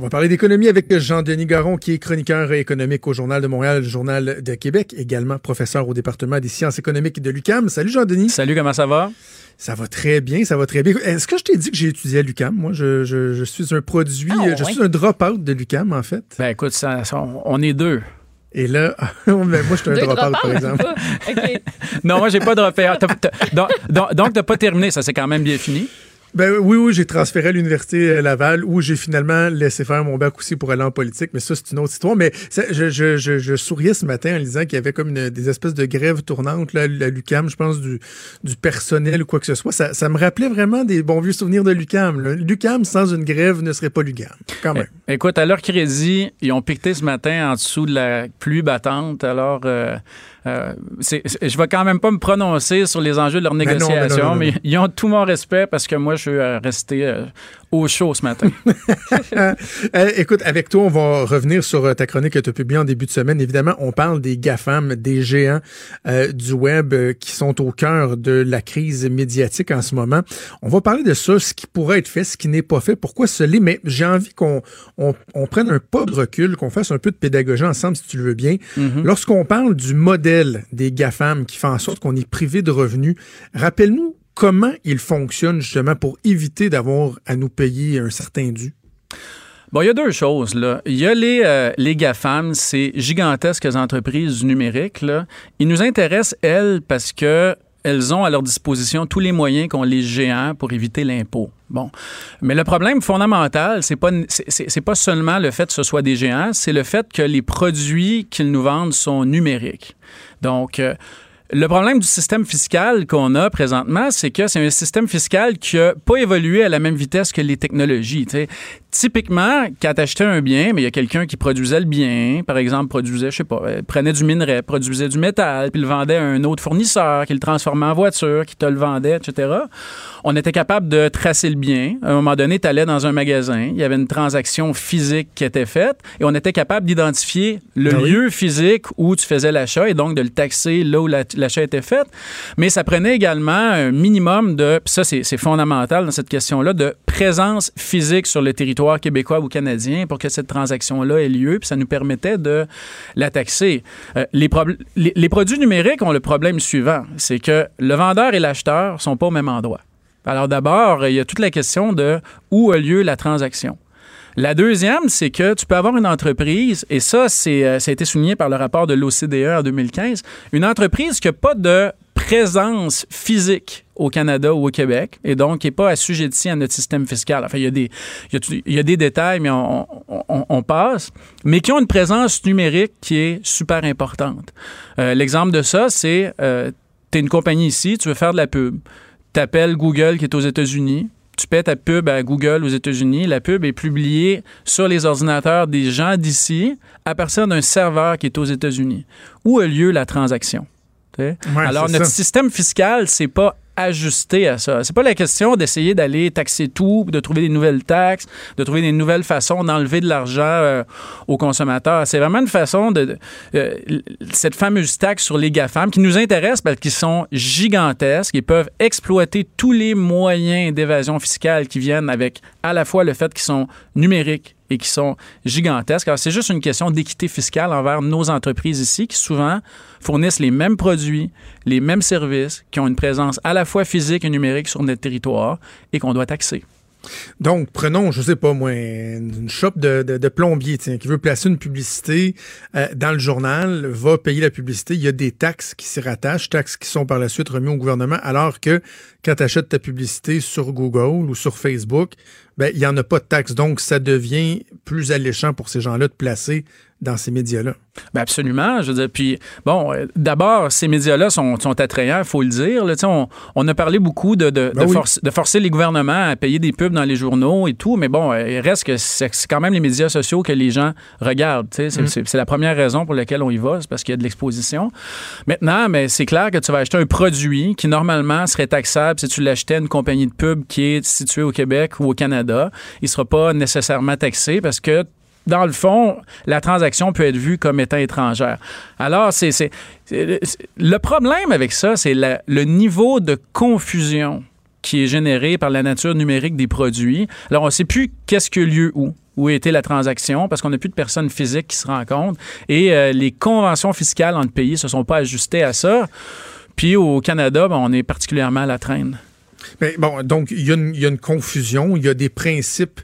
On va parler d'économie avec Jean-Denis Garon, qui est chroniqueur économique au Journal de Montréal, le Journal de Québec, également professeur au département des sciences économiques de l'UCAM. Salut Jean-Denis. Salut, comment ça va? Ça va très bien, ça va très bien. Est-ce que je t'ai dit que j'ai étudié à l'UCAM? Moi, je, je, je, suis un produit, Ah, je suis un drop-out de l'UCAM, en fait. Ben écoute, ça, ça, on, on est deux. Et là, ben, moi, je suis un drop-out, par exemple. Non, moi, j'ai pas de repère. Donc, donc, donc, t'as pas terminé, ça c'est quand même bien fini. Ben oui, oui, j'ai transféré à l'Université Laval où j'ai finalement laissé faire mon bac aussi pour aller en politique, mais ça, c'est une autre histoire. Mais ça, je, je, je, je souriais ce matin en lisant qu'il y avait comme une- des espèces de grèves tournantes là, à l'UCAM, je pense, du, du personnel ou quoi que ce soit. Ça, ça me rappelait vraiment des bons vieux souvenirs de l'UCAM. L'UCAM sans une grève ne serait pas l'UCAM, quand même. É- Écoute, à leur crédit, ils ont piqueté ce matin en dessous de la pluie battante. Alors, euh, euh, je vais quand même pas me prononcer sur les enjeux de leur Ben ben non, négociation, non, non, mais ils ont tout mon respect parce que moi, je suis euh, resté euh, au chaud ce matin. Euh, écoute, avec toi, on va revenir sur euh, ta chronique que tu as publiée en début de semaine. Évidemment, on parle des GAFAM, des géants euh, du web euh, qui sont au cœur de la crise médiatique en ce moment. On va parler de ça, ce qui pourrait être fait, ce qui n'est pas fait, pourquoi ce l'est, mais j'ai envie qu'on on, on prenne un pas de recul, qu'on fasse un peu de pédagogie ensemble, si tu le veux bien. Lorsqu'on parle du modèle des GAFAM qui fait en sorte qu'on est privé de revenus, rappelle-nous comment il fonctionne justement pour éviter d'avoir à nous payer un certain dû? Bon, il y a deux choses. Là. Il y a les, euh, les GAFAM, ces gigantesques entreprises du numérique. Ils nous intéressent, elles, parce que elles ont à leur disposition tous les moyens qu'ont les géants pour éviter l'impôt. Bon. Mais le problème fondamental, c'est pas, c'est pas seulement le fait que ce soit des géants, c'est le fait que les produits qu'ils nous vendent sont numériques. Donc, euh, le problème du système fiscal qu'on a présentement, c'est que c'est un système fiscal qui n'a pas évolué à la même vitesse que les technologies. Typiquement, quand tu achetais un bien, mais il y a quelqu'un qui produisait le bien, par exemple, produisait, je sais pas, euh, prenait du minerai, produisait du métal, puis le vendait à un autre fournisseur, qui le transformait en voiture, qui te le vendait, etc. On était capable de tracer le bien. À un moment donné, tu allais dans un magasin, il y avait une transaction physique qui était faite, et on était capable d'identifier le oui. lieu physique où tu faisais l'achat et donc de le taxer là où la- l'achat était fait. Mais ça prenait également un minimum de, ça c'est fondamental dans cette question-là, de présence physique sur le territoire québécois ou canadien pour que cette transaction-là ait lieu, puis ça nous permettait de la taxer. Euh, les, produits numériques ont le problème suivant, c'est que le vendeur et l'acheteur sont pas au même endroit. Alors d'abord, il y a toute la question de où a lieu la transaction. La deuxième, c'est que tu peux avoir une entreprise, et ça, euh, ça a été souligné par le rapport de l'OCDE en 2015, une entreprise qui n'a pas de présence physique au Canada ou au Québec, et donc n'est pas assujettie à notre système fiscal. Enfin, il y a des, il y a, des détails, mais on passe, mais qui ont une présence numérique qui est super importante. Euh, l'exemple de ça, c'est, euh, tu es une compagnie ici, tu veux faire de la pub. Tu appelles Google qui est aux États-Unis, tu paies ta pub à Google aux États-Unis, la pub est publiée sur les ordinateurs des gens d'ici à partir d'un serveur qui est aux États-Unis. Où a lieu la transaction? Ouais, Alors, notre ça. système fiscal, c'est pas ajusté à ça. C'est pas la question d'essayer d'aller taxer tout, de trouver des nouvelles taxes, de trouver des nouvelles façons d'enlever de l'argent euh, aux consommateurs. C'est vraiment une façon de, de- euh, cette fameuse taxe sur les GAFAM qui nous intéresse parce qu'ils sont gigantesques et peuvent exploiter tous les moyens d'évasion fiscale qui viennent avec à la fois le fait qu'ils sont numériques et qui sont gigantesques. Alors, c'est juste une question d'équité fiscale envers nos entreprises ici qui souvent fournissent les mêmes produits, les mêmes services, qui ont une présence à la fois physique et numérique sur notre territoire et qu'on doit taxer. Donc, prenons, je sais pas moi, une shop de plombier tiens, qui veut placer une publicité euh, dans le journal, va payer la publicité. Il y a des taxes qui s'y rattachent, taxes qui sont par la suite remises au gouvernement, alors que quand tu achètes ta publicité sur Google ou sur Facebook, ben, il n'y en a pas de taxes. Donc, ça devient plus alléchant pour ces gens-là de placer dans ces médias-là. Ben absolument. Je veux dire, puis bon, euh, d'abord, ces médias-là sont, sont attrayants, il faut le dire. Là, on, on a parlé beaucoup de, de, Ben de, oui. force- de forcer les gouvernements à payer des pubs dans les journaux et tout, mais bon, euh, il reste que c'est quand même les médias sociaux que les gens regardent. C'est Mm. c'est- c'est la première raison pour laquelle on y va, c'est parce qu'il y a de l'exposition. Maintenant, mais c'est clair que tu vas acheter un produit qui normalement serait taxable si tu l'achetais à une compagnie de pub qui est située au Québec ou au Canada. Il ne sera pas nécessairement taxé parce que dans le fond, la transaction peut être vue comme étant étrangère. Alors, c'est le problème avec ça, c'est le niveau de confusion qui est généré par la nature numérique des produits. Alors, on ne sait plus qu'est-ce qui a lieu où où était la transaction, parce qu'on n'a plus de personnes physiques qui se rencontrent. Et euh, les conventions fiscales entre pays ne se sont pas ajustées à ça. Puis au Canada, ben, on est particulièrement à la traîne. Mais bon, donc, il y, y a une confusion, il y a des principes,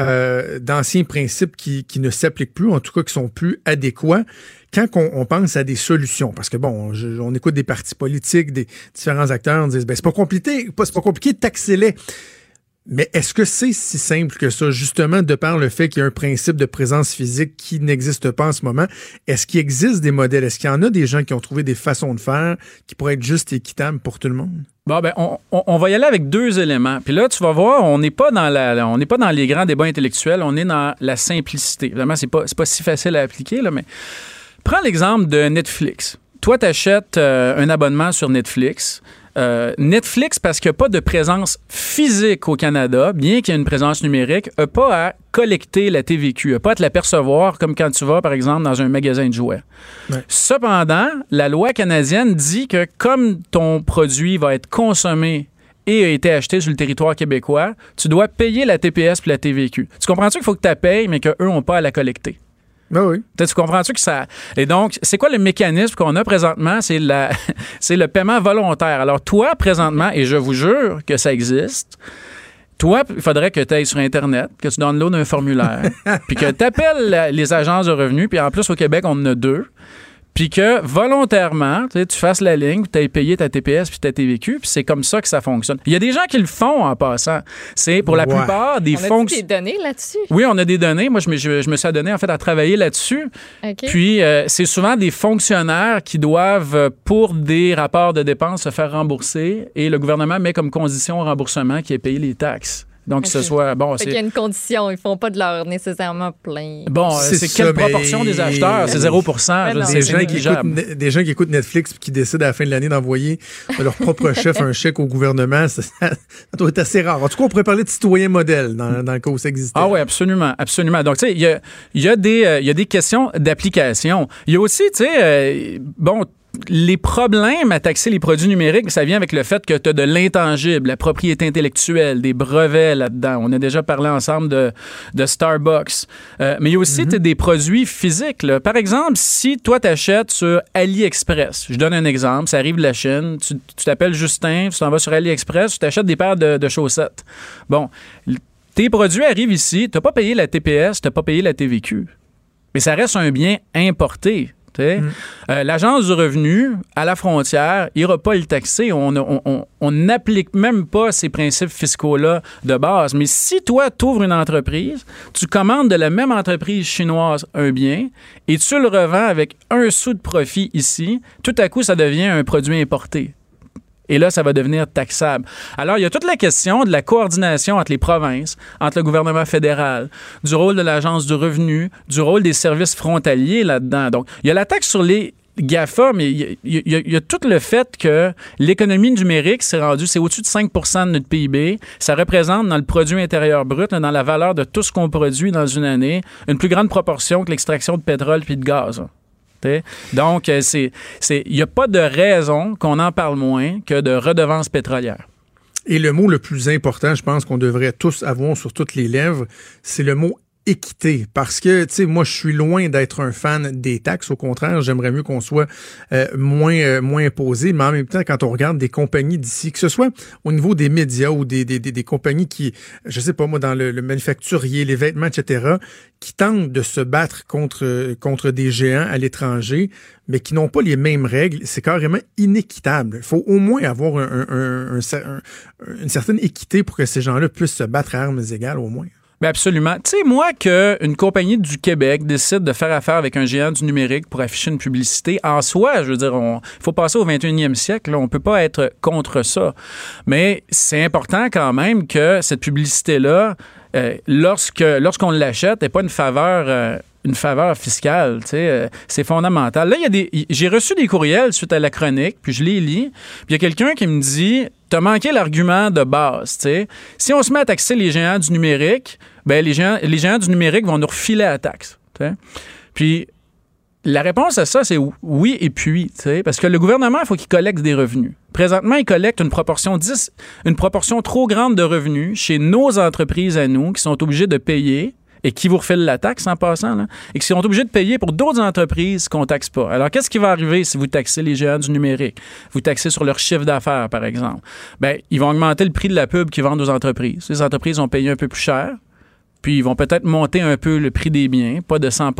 euh, d'anciens principes qui, qui ne s'appliquent plus, en tout cas qui sont plus adéquats. Quand on, pense à des solutions, parce que bon, on écoute des partis politiques, des différents acteurs, on dit, ben, c'est pas compliqué, c'est pas compliqué de taxer les. Mais est-ce que c'est si simple que ça, justement, de par le fait qu'il y a un principe de présence physique qui n'existe pas en ce moment? Est-ce qu'il existe des modèles? Est-ce qu'il y en a des gens qui ont trouvé des façons de faire qui pourraient être juste et équitables pour tout le monde? Bon, ben, on, va y aller avec deux éléments. Puis là, tu vas voir, on n'est pas dans la, on n'est pas dans les grands débats intellectuels, on est dans la simplicité. Évidemment, c'est pas, pas si facile à appliquer, mais prends l'exemple de Netflix. Toi, tu achètes un abonnement sur Netflix. Euh, Netflix, parce qu'il n'y a pas de présence physique au Canada, bien qu'il y ait une présence numérique, n'a pas à collecter la TVQ, n'a pas à te la percevoir comme quand tu vas, par exemple, dans un magasin de jouets. Ouais. Cependant, la loi canadienne dit que comme ton produit va être consommé et a été acheté sur le territoire québécois, tu dois payer la TPS puis la TVQ. Tu comprends-tu qu'il faut que tu la payes, mais qu'eux n'ont pas à la collecter? Ben oui. Peut-être tu comprends-tu que ça. Et donc, c'est quoi le mécanisme qu'on a présentement? C'est la... le paiement volontaire. Alors, toi, présentement, et je vous jure que ça existe, toi, il faudrait que tu ailles sur Internet, que tu downloads un formulaire, puis que tu appelles les agences de revenus, puis en plus, au Québec, on en a deux, puis que volontairement, tu sais, tu fasses la ligne, tu aies payé ta TPS puis ta TVQ, puis c'est comme ça que ça fonctionne. Il y a des gens qui le font en passant. C'est pour la Ouais. plupart des On a fonctions. des données là-dessus? Oui, on a des données. Moi, je me, je, je me suis adonné en fait à travailler là-dessus. OK. Puis, euh, c'est souvent des fonctionnaires qui doivent, euh, pour des rapports de dépenses, se faire rembourser et le gouvernement met comme condition au remboursement qui est payé les taxes. Donc, que ce soit. Bon, Fait qu'il y a c'est. une condition, ils font pas de leur nécessairement plein. Bon, C'est c'est quelle mais- proportion des acheteurs? C'est 0 Je Des c'est gens, qui écoutent, des gens qui écoutent Netflix et qui décident à la fin de l'année d'envoyer à leur propre chef un chèque au gouvernement, ça, doit être assez rare. En tout cas, on pourrait parler de citoyens modèles dans, dans le cas où ça existait. Ah oui, absolument, absolument. Donc, tu sais, il y a, il y, a des, euh, il y a des questions d'application. Il y a aussi, tu sais, euh, bon, les problèmes à taxer les produits numériques, ça vient avec le fait que tu as de l'intangible, la propriété intellectuelle, des brevets là-dedans. On a déjà parlé ensemble de, de Starbucks. Euh, mais il y a aussi t'as des produits physiques. là. Par exemple, si toi, tu achètes sur AliExpress, je donne un exemple, ça arrive de la Chine, tu tu t'appelles Justin, tu t'en vas sur AliExpress, tu t'achètes des paires de, de chaussettes. Bon, tes produits arrivent ici, tu n'as pas payé la TPS, tu n'as pas payé la TVQ. Mais ça reste un bien importé. Sais. Euh, L'Agence du revenu, à la frontière, n'ira pas le taxer. On n'applique même pas ces principes fiscaux-là de base. Mais si toi, tu ouvres une entreprise, tu commandes de la même entreprise chinoise un bien et tu le revends avec un sou de profit ici, tout à coup, ça devient un produit importé. Et là, ça va devenir taxable. Alors, il y a toute la question de la coordination entre les provinces, entre le gouvernement fédéral, du rôle de l'Agence du revenu, du rôle des services frontaliers là-dedans. Donc, il y a la taxe sur les GAFA, mais il y, a- tout le fait que l'économie numérique s'est rendue, c'est au-dessus de 5 de notre PIB. Ça représente dans le produit intérieur brut, dans la valeur de tout ce qu'on produit dans une année, une plus grande proportion que l'extraction de pétrole puis de gaz. Donc, euh, c'est, il n'y a pas de raison qu'on en parle moins que de redevances pétrolières. Et le mot le plus important, je pense qu'on devrait tous avoir sur toutes les lèvres, c'est le mot équité. Parce que tu sais moi je suis loin d'être un fan des taxes. Au contraire j'aimerais mieux qu'on soit euh, moins euh, moins imposé. Mais en même temps quand on regarde des compagnies d'ici que ce soit au niveau des médias ou des, des, des, compagnies qui je sais pas moi dans le, manufacturier les vêtements etc qui tentent de se battre contre contre des géants à l'étranger mais qui n'ont pas les mêmes règles c'est carrément inéquitable. Il faut au moins avoir un, un, une certaine équité pour que ces gens-là puissent se battre à armes égales au moins ben absolument. Tu sais, moi, qu'une compagnie du Québec décide de faire affaire avec un géant du numérique pour afficher une publicité, en soi, je veux dire, il faut passer au 21e siècle. On peut pas être contre ça. Mais c'est important quand même que cette publicité-là, euh, lorsqu'on l'achète, n'est pas une faveur. Euh, une faveur fiscale, tu sais, euh, c'est fondamental. Là, il y a des, j'ai reçu des courriels suite à la chronique, puis je les lis, puis il y a quelqu'un qui me dit, t'as manqué l'argument de base, tu sais. Si on se met à taxer les géants du numérique, ben les géants, les géants du numérique vont nous refiler la taxe. Puis la réponse à ça, c'est oui et puis, parce que le gouvernement, il faut qu'il collecte des revenus. Présentement, il collecte une proportion, 10, une proportion trop grande de revenus chez nos entreprises à nous qui sont obligées de payer et qui vous refilent la taxe en passant, et qui sont obligés de payer pour d'autres entreprises qu'on taxe pas. Alors, qu'est-ce qui va arriver si vous taxez les géants du numérique? Vous taxez sur leur chiffre d'affaires, par exemple. Bien, ils vont augmenter le prix de la pub qu'ils vendent aux entreprises. Les entreprises vont payer un peu plus cher puis ils vont peut-être monter un peu le prix des biens, pas de 100%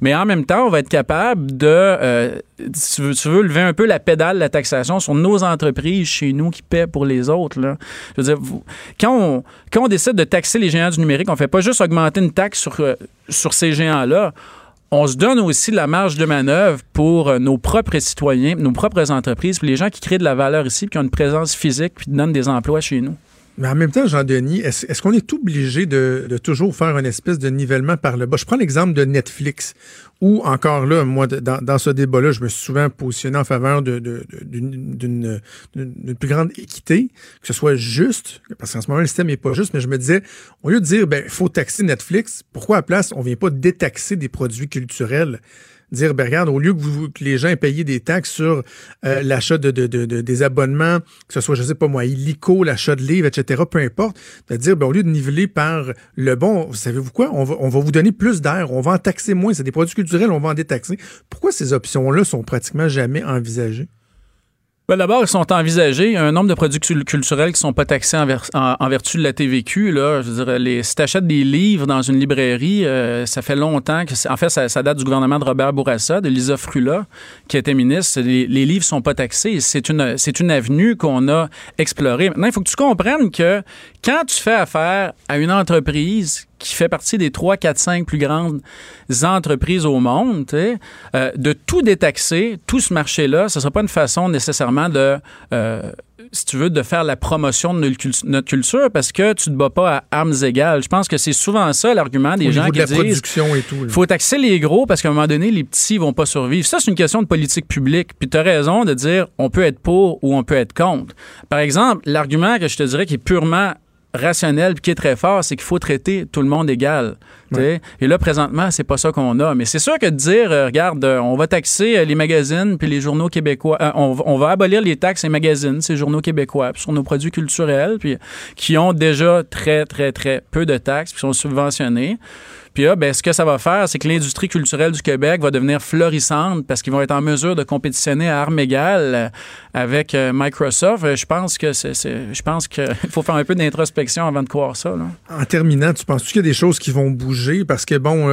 mais en même temps, on va être capable de, euh, tu, veux, lever un peu la pédale de la taxation sur nos entreprises chez nous qui paient pour les autres. Là. Je veux dire, quand, on, quand on décide de taxer les géants du numérique, on fait pas juste augmenter une taxe sur, euh, sur ces géants-là on se donne aussi la marge de manœuvre pour euh, nos propres citoyens, nos propres entreprises, pour les gens qui créent de la valeur ici, qui ont une présence physique, puis qui donnent des emplois chez nous. Mais en même temps, Jean-Denis, est-ce qu'on est obligé de, de, toujours faire une espèce de nivellement par le bas? Je prends l'exemple de Netflix, où encore là, moi, dans, dans ce débat-là, je me suis souvent positionné en faveur d'une plus grande équité, que ce soit juste, parce qu'en ce moment, le système n'est pas juste, mais je me disais, au lieu de dire, ben, il faut taxer Netflix, pourquoi à place, on vient pas détaxer des produits culturels? Dire, ben regarde, au lieu que, vous, que les gens payent des taxes sur euh, l'achat de, de, de, des abonnements, que ce soit, je sais pas moi, illico, l'achat de livres, etc., peu importe, de dire, ben, au lieu de niveler par le bon, savez-vous quoi, on va, on va vous donner plus d'air, on va en taxer moins, c'est des produits culturels, on va en détaxer. Pourquoi ces options-là sont pratiquement jamais envisagées? Ben D'abord, ils sont envisagés. Un nombre de produits culturels qui sont pas taxés en, vertu de la TVQ. Là. Je veux dire, les, si tu achètes des livres dans une librairie, euh, ça fait longtemps que. En fait, ça, date du gouvernement de Robert Bourassa, de Lisa Frula, qui était ministre. Les, les livres sont pas taxés. C'est une avenue qu'on a explorée. Maintenant, il faut que tu comprennes que quand tu fais affaire à une entreprise qui fait partie des 3, 4, 5 plus grandes entreprises au monde, euh, de tout détaxer, tout ce marché-là, ce ne sera pas une façon nécessairement de, euh, si tu veux, de faire la promotion de notre culture parce que tu ne te bats pas à armes égales. Je pense que c'est souvent ça l'argument des gens qui de disent production et tout. Il faut taxer les gros parce qu'à un moment donné, les petits vont pas survivre. Ça, c'est une question de politique publique. Puis tu as raison de dire on peut être pour ou on peut être contre. Par exemple, l'argument que je te dirais qui est purement rationnel qui est très fort, c'est qu'il faut traiter tout le monde égal. Et là, présentement, c'est pas ça qu'on a. Mais c'est sûr que de dire, euh, regarde, euh, on va taxer euh, les magazines puis les journaux québécois, on, on, va abolir les taxes et magazines, ces journaux québécois, sur nos produits culturels, puis qui ont déjà très, très, très peu de taxes, puis sont subventionnés. Puis là, ben, ce que ça va faire, c'est que l'industrie culturelle du Québec va devenir florissante parce qu'ils vont être en mesure de compétitionner à armes égales euh, avec euh, Microsoft. Euh, je pense que c'est, je pense qu'il faut faire un peu d'introspection avant de croire ça. En terminant, tu penses qu'il y a des choses qui vont bouger? Parce que, bon,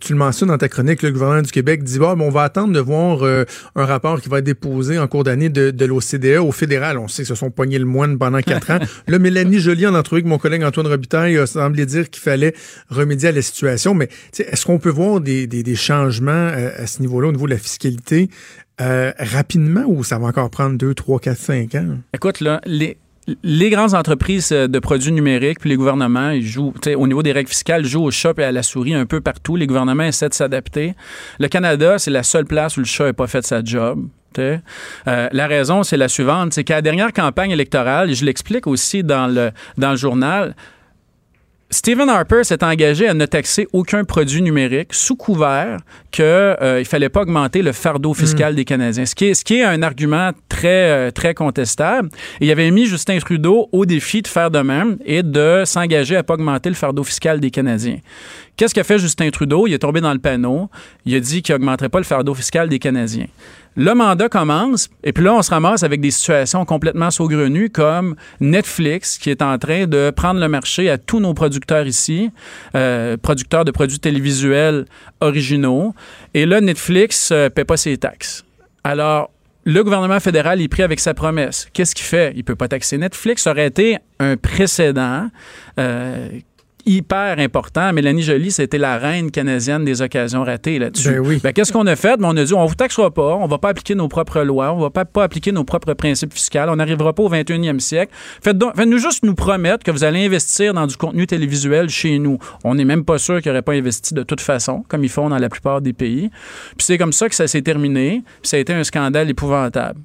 tu le mentionnes dans ta chronique, le gouvernement du Québec dit, bon, on va attendre de voir un rapport qui va être déposé en cours d'année de, l'OCDE au fédéral. On sait que se sont pognés le moine pendant quatre ans. Là, Mélanie Joly, en entrevue avec mon collègue Antoine Robitaille, a semblé dire qu'il fallait remédier à la situation mais est-ce qu'on peut voir des, changements euh, à, ce niveau-là, au niveau de la fiscalité, euh, rapidement ou ça va encore prendre 2, 3, 4, 5 ans? Écoute, là, les, les grandes entreprises euh, de produits numériques, puis les gouvernements, ils jouent, au niveau des règles fiscales, jouent au chat et à la souris un peu partout. Les gouvernements essaient de s'adapter. Le Canada, c'est la seule place où le chat n'a pas fait sa job. la raison, c'est la suivante, c'est qu'à la dernière campagne électorale, et je l'explique aussi dans le, dans le journal, Stephen Harper s'est engagé à ne taxer aucun produit numérique sous couvert qu'il euh, ne fallait pas augmenter le fardeau fiscal des Canadiens, ce qui, est, ce qui est un argument très, euh, très contestable. Et il avait mis Justin Trudeau au défi de faire de même et de s'engager à ne pas augmenter le fardeau fiscal des Canadiens. Qu'est-ce qu'a fait Justin Trudeau? Il est tombé dans le panneau. Il a dit qu'il n'augmenterait pas le fardeau fiscal des Canadiens. Le mandat commence, et puis là, on se ramasse avec des situations complètement saugrenues comme Netflix, qui est en train de prendre le marché à tous nos producteurs ici, euh, producteurs de produits télévisuels originaux. Et là, Netflix ne euh, paie pas ses taxes. Alors, le gouvernement fédéral est pris avec sa promesse. Qu'est-ce qu'il fait? Il ne peut pas taxer Netflix. Ça aurait été un précédent euh, hyper important. Mélanie Joly, c'était la reine canadienne des occasions ratées là-dessus. Ben oui. Ben, qu'est-ce qu'on a fait? Ben, on a dit, on vous taxera pas, on va pas appliquer nos propres lois, on va pas, pas appliquer nos propres principes fiscaux, on n'arrivera pas au 21e siècle. Faites-nous juste nous promettre que vous allez investir dans du contenu télévisuel chez nous. On n'est même pas sûr qu'ils n'auraient pas investi de toute façon, comme ils font dans la plupart des pays. Puis c'est comme ça que ça s'est terminé, puis ça a été un scandale épouvantable.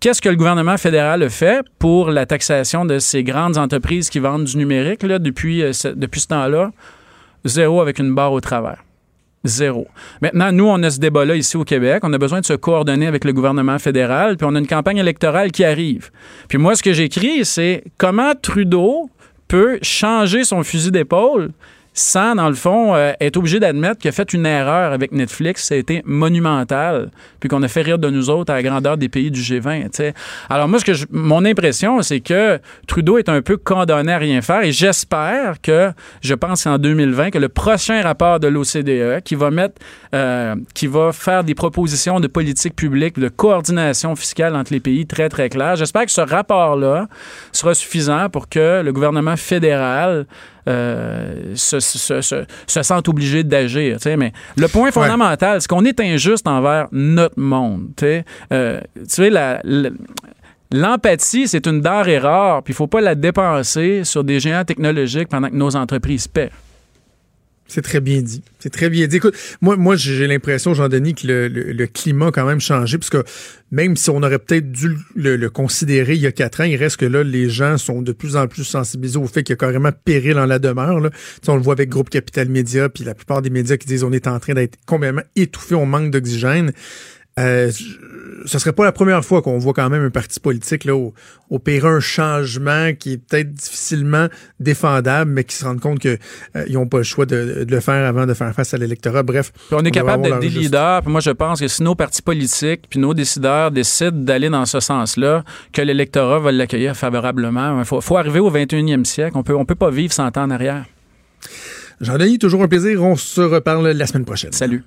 Qu'est-ce que le gouvernement fédéral a fait pour la taxation de ces grandes entreprises qui vendent du numérique depuis, euh, depuis ce temps-là? Zéro avec une barre au travers. Zéro. Maintenant, nous, on a ce débat-là ici au Québec. On a besoin de se coordonner avec le gouvernement fédéral, puis on a une campagne électorale qui arrive. Puis moi, ce que j'écris, c'est comment Trudeau peut changer son fusil d'épaule sans, dans le fond, euh, être obligé d'admettre qu'il a fait une erreur avec Netflix. Ça a été monumental, puis qu'on a fait rire de nous autres à la grandeur des pays du G20. T'sais. Alors moi, ce que mon impression, c'est que Trudeau est un peu condamné à rien faire, et j'espère que, je pense en 2020, que le prochain rapport de l'OCDE, qui va mettre, euh, qui va faire des propositions de politique publique, de coordination fiscale entre les pays très, très claires, j'espère que ce rapport-là sera suffisant pour que le gouvernement fédéral euh, se, se, se, se, sentent obligés d'agir. Mais le point fondamental, c'est qu'on est injuste envers notre monde. Euh, tu sais, la, L'empathie, c'est une denrée rare, puis il ne faut pas la dépenser sur des géants technologiques pendant que nos entreprises paient. C'est très bien dit. C'est très bien dit. Écoute, moi, moi j'ai l'impression, Jean-Denis, que le, le, climat a quand même changé, parce que même si on aurait peut-être dû le, considérer il y a quatre ans, il reste que là, les gens sont de plus en plus sensibilisés au fait qu'il y a carrément péril en la demeure. Là. on le voit avec Groupe Capital Média, puis la plupart des médias qui disent on est en train d'être complètement étouffé, on manque d'oxygène. Euh, ce serait pas la première fois qu'on voit quand même un parti politique là, opérer un changement qui est peut-être difficilement défendable, mais qui se rendent compte qu'ils euh, n'ont pas le choix de, le faire avant de faire face à l'électorat. Bref. on est capable d'être des leaders. Puis moi, je pense que si nos partis politiques puis nos décideurs décident d'aller dans ce sens-là, que l'électorat va l'accueillir favorablement. Il faut, faut, arriver au 21e siècle. On peut, on peut pas vivre 100 ans en arrière. Jean-Denis, toujours un plaisir. On se reparle la semaine prochaine. Salut.